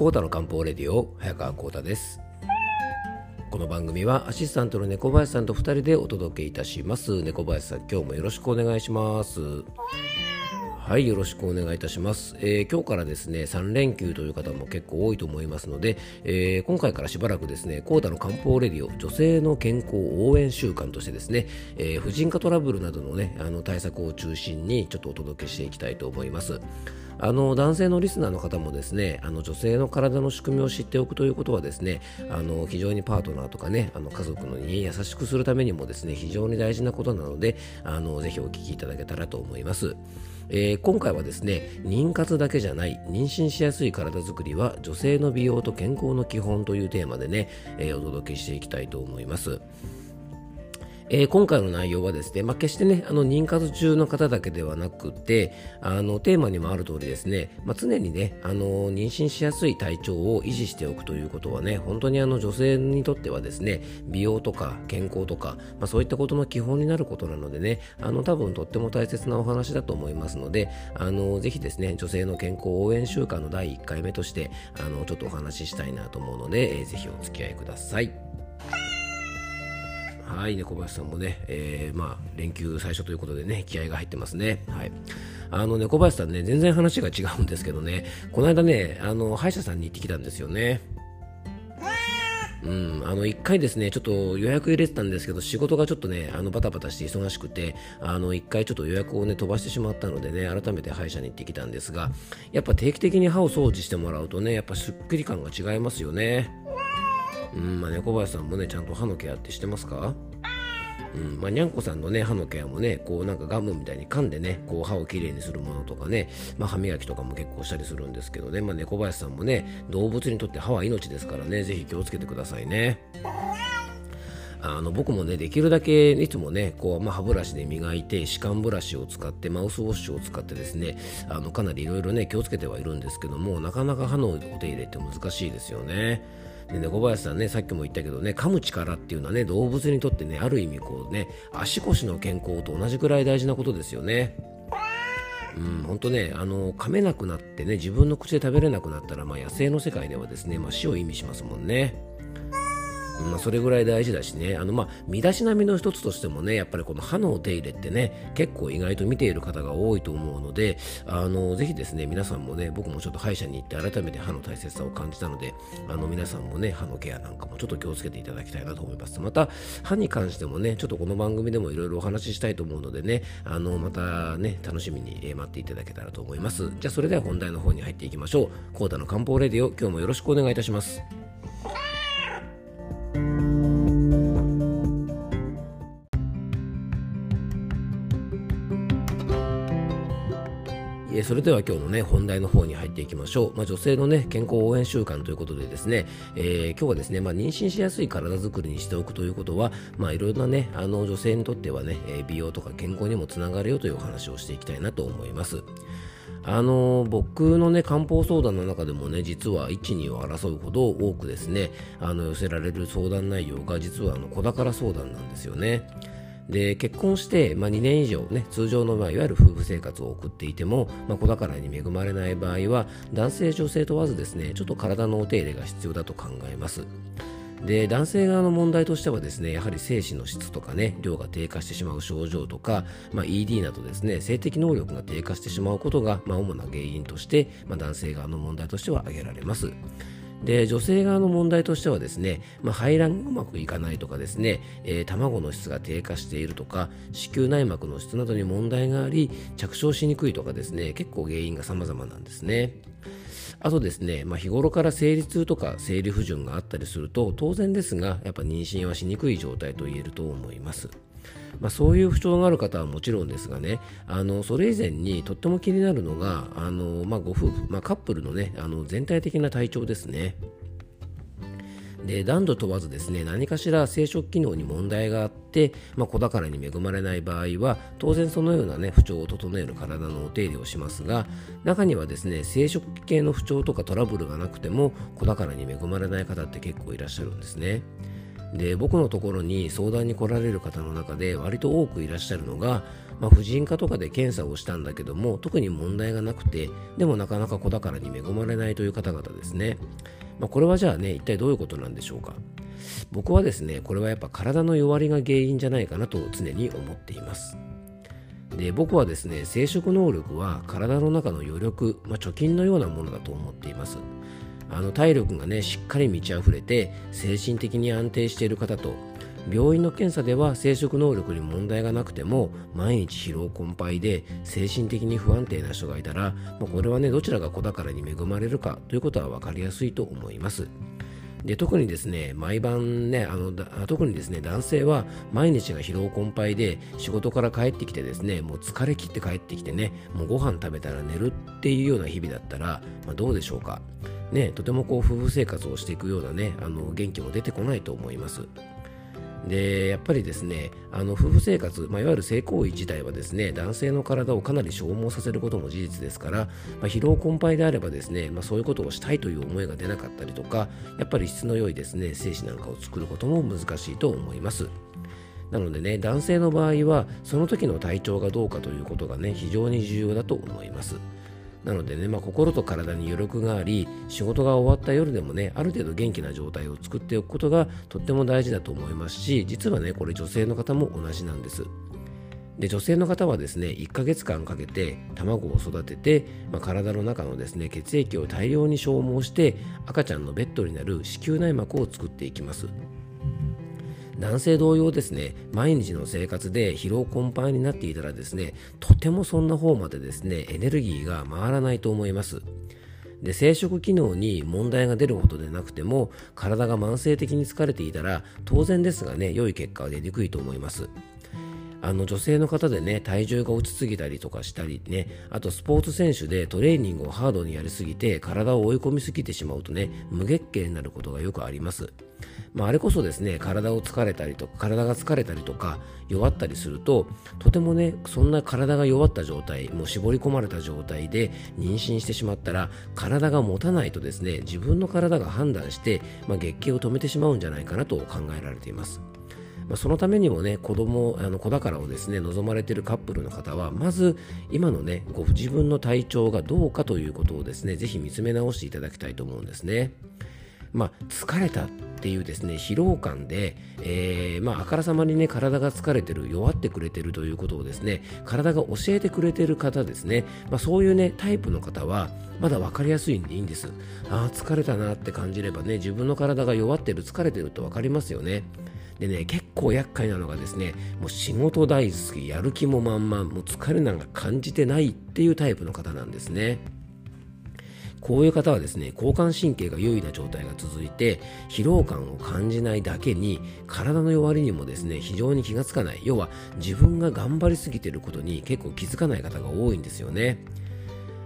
コータの漢方レディオ早川コータです。この番組はアシスタントの猫林さんと2人でお届けいたします。猫林さん今日もよろしくお願いします。はいよろしくお願いいたします、えー、今日からですね3連休という方も結構多いと思いますので、えー、今回からしばらくですねコータの漢方レディオ女性の健康応援週間としてですね、えー、婦人科トラブルなどのねあの対策を中心にちょっとお届けしていきたいと思いますあの男性のリスナーの方もですねあの女性の体の仕組みを知っておくということはですねあの非常にパートナーとかねあの家族のに優しくするためにもですね非常に大事なことなのであのぜひお聞きいただけたらと思います。えー、今回はですね妊活だけじゃない妊娠しやすい体づくりは女性の美容と健康の基本というテーマでね、えー、お届けしていきたいと思います。えー、今回の内容はですね、まあ、決してね、あの、妊活中の方だけではなくて、あの、テーマにもある通りですね、まあ、常にね、あの、妊娠しやすい体調を維持しておくということはね、本当にあの、女性にとってはですね、美容とか健康とか、まあ、そういったことの基本になることなのでね、あの、多分とっても大切なお話だと思いますので、あの、ぜひですね、女性の健康応援週間の第1回目として、あの、ちょっとお話ししたいなと思うので、えー、ぜひお付き合いください。はい、猫林さんもね、えー、まあ、連休最初ということでね、気合が入ってますね。はい。あの、猫林さんね、全然話が違うんですけどね、この間ね、あの、歯医者さんに行ってきたんですよね。うん、あの1回ですね、ちょっと予約入れてたんですけど、仕事がちょっとね、あのバタバタして忙しくて、あの1回ちょっと予約をね、飛ばしてしまったのでね、改めて歯医者に行ってきたんですが、やっぱ定期的に歯を掃除してもらうとね、やっぱすっきり感が違いますよね。うん、まあ、猫林さんもね、ちゃんと歯のケアってしてますか？うんまあ、にゃんこさんのね歯のケアもねこうなんかガムみたいに噛んでねこう歯をきれいにするものとかね、まあ、歯磨きとかも結構したりするんですけどね、まあ、猫林さんもね動物にとって歯は命ですからねぜひ気をつけてくださいね。あの僕もねできるだけいつもねこう、まあ、歯ブラシで磨いて歯間ブラシを使ってマウスウォッシュを使ってですねあのかなりいろいろね気をつけてはいるんですけどもなかなか歯のお手入れって難しいですよね。で猫林さんねさっきも言ったけどね噛む力っていうのはね動物にとってねある意味こうね足腰の健康と同じくらい大事なことですよね。うん、本当ね、あの噛めなくなってね、自分の口で食べれなくなったら、まあ、野生の世界ではですね、まあ、死を意味しますもんね。まあ、それぐらい大事だしね、あのまあ身だしなみの一つとしてもね、やっぱりこの歯のお手入れってね、結構意外と見ている方が多いと思うので、あのぜひですね、皆さんもね、僕もちょっと歯医者に行って改めて歯の大切さを感じたので、あの皆さんもね、歯のケアなんかもちょっと気をつけていただきたいなと思います。また、歯に関してもね、ちょっとこの番組でもいろいろお話ししたいと思うのでね、あのまたね、楽しみに待っていただけたらと思います。じゃあそれでは本題の方に入っていきましょう。コータの漢方レディオ、今日もよろしくお願いいたします。えそれでは今日のね、本題の方に入っていきましょう。まあ、女性のね、健康応援週間ということでですね、えー、今日はですね、まあ、妊娠しやすい体づくりにしておくということは、まあ、いろいろなね、あの、女性にとってはね、美容とか健康にもつながるよというお話をしていきたいなと思います。あの僕のね漢方相談の中でもね実は1、2を争うほど多くですねあの寄せられる相談内容が実はあの子宝相談なんですよね。で結婚して、まあ、2年以上、ね、通常の、まあ、いわゆる夫婦生活を送っていても、まあ、子宝に恵まれない場合は男性女性問わずですねちょっと体のお手入れが必要だと考えます。で男性側の問題としてはですねやはり精子の質とかね量が低下してしまう症状とか、まあ、ED などですね性的能力が低下してしまうことが、まあ、主な原因として、まあ、男性側の問題としては挙げられます。で女性側の問題としてはですね、まあ、排卵がうまくいかないとかですね、えー、卵の質が低下しているとか子宮内膜の質などに問題があり着床しにくいとかですね結構原因が様々なんですね。あとですね、まあ、日頃から生理痛とか生理不順があったりすると当然ですがやっぱ妊娠はしにくい状態と言えると思います。まあ、そういう不調がある方はもちろんですがねあのそれ以前にとっても気になるのがあの、まあ、ご夫婦、まあ、カップルの,、ね、あの全体的な体調ですね。で男女問わずですね何かしら生殖機能に問題があって、まあ、子宝に恵まれない場合は当然そのような、ね、不調を整える体のお手入れをしますが中にはですね生殖系の不調とかトラブルがなくても子宝に恵まれない方って結構いらっしゃるんですね。で僕のところに相談に来られる方の中で割と多くいらっしゃるのが、まあ、婦人科とかで検査をしたんだけども特に問題がなくてでもなかなか子宝に恵まれないという方々ですね、まあ、これはじゃあね一体どういうことなんでしょうか。僕はですねこれはやっぱ体の弱りが原因じゃないかなと常に思っています。で僕はですね生殖能力は体の中の余力、まあ、貯金のようなものだと思っています。あの体力がねしっかり満ち溢れて精神的に安定している方と病院の検査では生殖能力に問題がなくても毎日疲労困憊で精神的に不安定な人がいたら、まあ、これはねどちらが子宝に恵まれるかということは分かりやすいと思います。で特にですね毎晩ねあの特にですね男性は毎日が疲労困憊で仕事から帰ってきてですねもう疲れ切って帰ってきてねもうご飯食べたら寝るっていうような日々だったら、まあ、どうでしょうか？ね、とてもこう夫婦生活をしていくようなねあの元気も出てこないと思います。でやっぱりですねあの夫婦生活、まあ、いわゆる性行為自体はですね男性の体をかなり消耗させることも事実ですから、まあ、疲労困憊であればですね、まあ、そういうことをしたいという思いが出なかったりとかやっぱり質の良いですね精子なんかを作ることも難しいと思います。なのでね男性の場合はその時の体調がどうかということがね非常に重要だと思います。なのでね、まあ、心と体に余力があり仕事が終わった夜でもねある程度元気な状態を作っておくことがとっても大事だと思いますし実はねこれ女性の方も同じなんです。で女性の方はですね1ヶ月間かけて卵を育てて、まあ、体の中のですね血液を大量に消耗して赤ちゃんのベッドになる子宮内膜を作っていきます。男性同様ですね毎日の生活で疲労困憊になっていたらですねとてもそんな方までですねエネルギーが回らないと思います。で生殖機能に問題が出るほどでなくても体が慢性的に疲れていたら当然ですがね良い結果は出にくいと思います。あの女性の方でね体重が落ちすぎたりとかしたりねあとスポーツ選手でトレーニングをハードにやりすぎて体を追い込みすぎてしまうとね無月経になることがよくありますまあ、あれこそですね体を疲れたりとか体が疲れたりとか弱ったりするととてもねそんな体が弱った状態もう絞り込まれた状態で妊娠してしまったら体が持たないとですね自分の体が判断して、まあ、月経を止めてしまうんじゃないかなと考えられています。まあ、そのためにもね子供あの子宝をですね望まれているカップルの方はまず今のねご自分の体調がどうかということをですねぜひ見つめ直していただきたいと思うんですね。まあ、疲れたっていうですね疲労感で、えー、まあ、あからさまにね体が疲れてる弱ってくれてるということをですね体が教えてくれてる方ですね、まあ、そういうねタイプの方はまだ分かりやすいんでいいんですああ疲れたなって感じればね自分の体が弱ってる疲れてると分かりますよねでね、結構厄介なのがですね、もう仕事大好き、やる気も満々、もう疲れなんか感じてないっていうタイプの方なんですね。こういう方はですね、交感神経が優位な状態が続いて、疲労感を感じないだけに、体の弱りにもですね、非常に気がつかない。要は、自分が頑張りすぎてることに結構気づかない方が多いんですよね。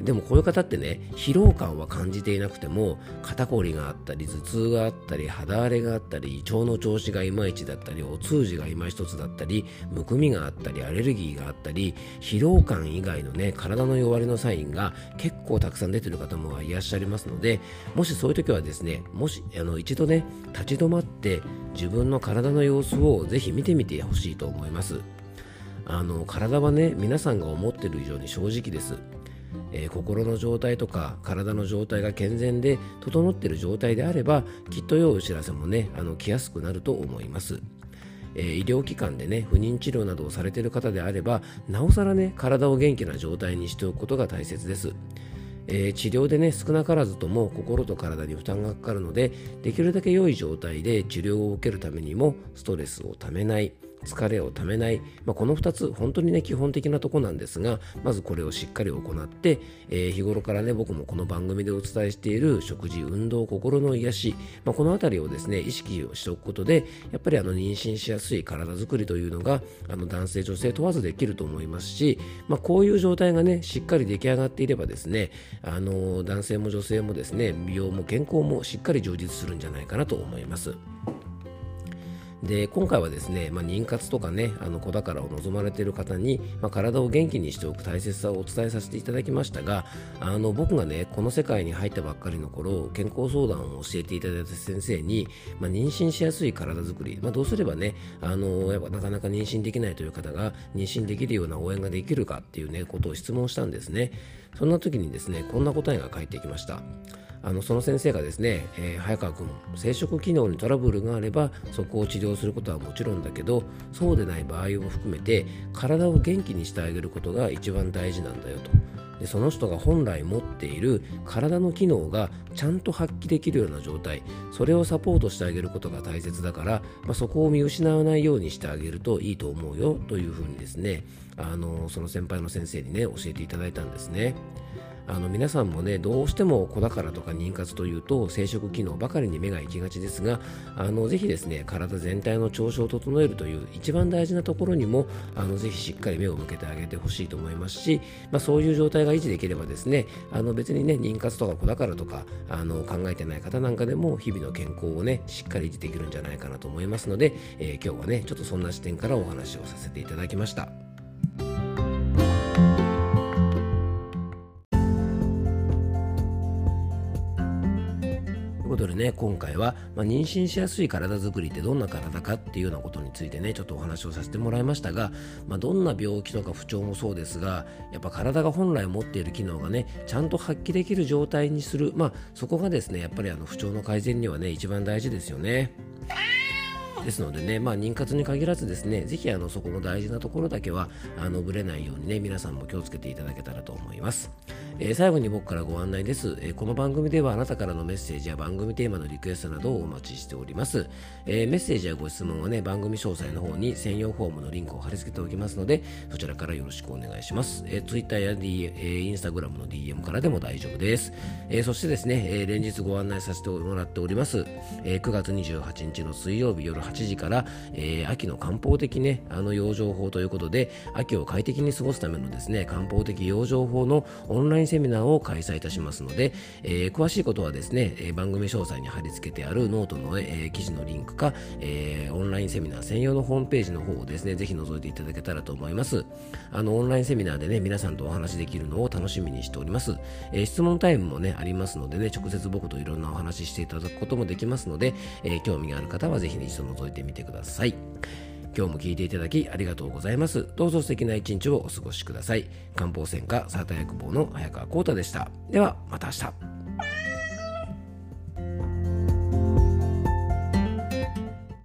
でもこういう方ってね疲労感は感じていなくても肩こりがあったり頭痛があったり肌荒れがあったり胃腸の調子がいまいちだったりお通じがいま一つだったりむくみがあったりアレルギーがあったり疲労感以外のね体の弱りのサインが結構たくさん出てる方もいらっしゃいますのでもしそういう時はですねもしあの一度ね立ち止まって自分の体の様子をぜひ見てみてほしいと思います。あの体はね皆さんが思ってる以上に正直です。えー、心の状態とか体の状態が健全で整っている状態であればきっと良いお知らせもねあの来やすくなると思います。えー、医療機関でね不妊治療などをされている方であればなおさらね体を元気な状態にしておくことが大切です。えー、治療でね少なからずとも心と体に負担がかかるのでできるだけ良い状態で治療を受けるためにもストレスをためない疲れをためない、まあ、この2つ本当にね基本的なとこなんですがまずこれをしっかり行って、えー、日頃からね僕もこの番組でお伝えしている食事運動心の癒し、まあ、この辺りをですね意識をしておくことでやっぱりあの妊娠しやすい体づくりというのがあの男性女性問わずできると思いますし、まあ、こういう状態がねしっかり出来上がっていればですねあの男性も女性もですね美容も健康もしっかり充実するんじゃないかなと思います。で今回はですね、まあ、妊活とかねあの子宝を望まれている方に、まあ、体を元気にしておく大切さをお伝えさせていただきましたがあの僕がねこの世界に入ったばっかりの頃健康相談を教えていただいた先生に、まあ、妊娠しやすい体づくり、まあ、どうすればねあのやっぱなかなか妊娠できないという方が妊娠できるような応援ができるかっていうねことを質問したんですね。そんな時にですねこんな答えが返ってきました。あのその先生がですね、えー、早川君生殖機能にトラブルがあればそこを治療することはもちろんだけどそうでない場合も含めて体を元気にしてあげることが一番大事なんだよとでその人が本来持っている体の機能がちゃんと発揮できるような状態それをサポートしてあげることが大切だから、まあ、そこを見失わないようにしてあげるといいと思うよというふうにですねあのその先輩の先生にね教えていただいたんですね。あの皆さんもねどうしても子宝とか妊活というと生殖機能ばかりに目が行きがちですがあのぜひですね体全体の調子を整えるという一番大事なところにもあのぜひしっかり目を向けてあげてほしいと思いますし、まあ、そういう状態が維持できればですねあの別にね妊活とか子宝とかあの考えてない方なんかでも日々の健康をねしっかり維持できるんじゃないかなと思いますので、えー、今日はねちょっとそんな視点からお話をさせていただきました。ことでね、今回は、まあ、妊娠しやすい体づくりってどんな体かっていうようなことについてね、ちょっとお話をさせてもらいましたが、まあ、どんな病気とか不調もそうですが、やっぱ体が本来持っている機能がね、ちゃんと発揮できる状態にする、まあ、そこがですね、やっぱりあの不調の改善にはね、一番大事ですよね。ですのでね、まあ、妊活に限らずですね、ぜひあのそこの大事なところだけはあのぶれないようにね、皆さんも気をつけていただけたらと思います。えー、最後に僕からご案内です、えー、この番組ではあなたからのメッセージや番組テーマのリクエストなどをお待ちしております。えー、メッセージやご質問はね、番組詳細の方に専用フォームのリンクを貼り付けておきますので、そちらからよろしくお願いします。えー、Twitter や、D えー、Instagram の DM からでも大丈夫です。え、そしてですね、え、連日ご案内させてもらっております、え、9月28日の水曜日夜8時から、え、秋の漢方的ね、あの養生法ということで、秋を快適に過ごすためのですね、漢方的養生法のオンラインセミナーを開催いたしますので、えー、詳しいことはですね、えー、番組詳細に貼り付けてあるノートの、えー、記事のリンクか、えー、オンラインセミナー専用のホームページの方をですね、ぜひ覗いていただけたらと思います。あの、オンラインセミナーでね、皆さんとお話できるのを楽しみにしております。えー、質問タイムもね、ありますのでね、直接僕といろんなお話ししていただくこともできますので、えー、興味がある方はぜひ、ね、一度覗いてみてください。今日も聞いていただきありがとうございます。どうぞ素敵な一日をお過ごしください。漢方専科サータ薬房の早川幸太でした。では、また明日。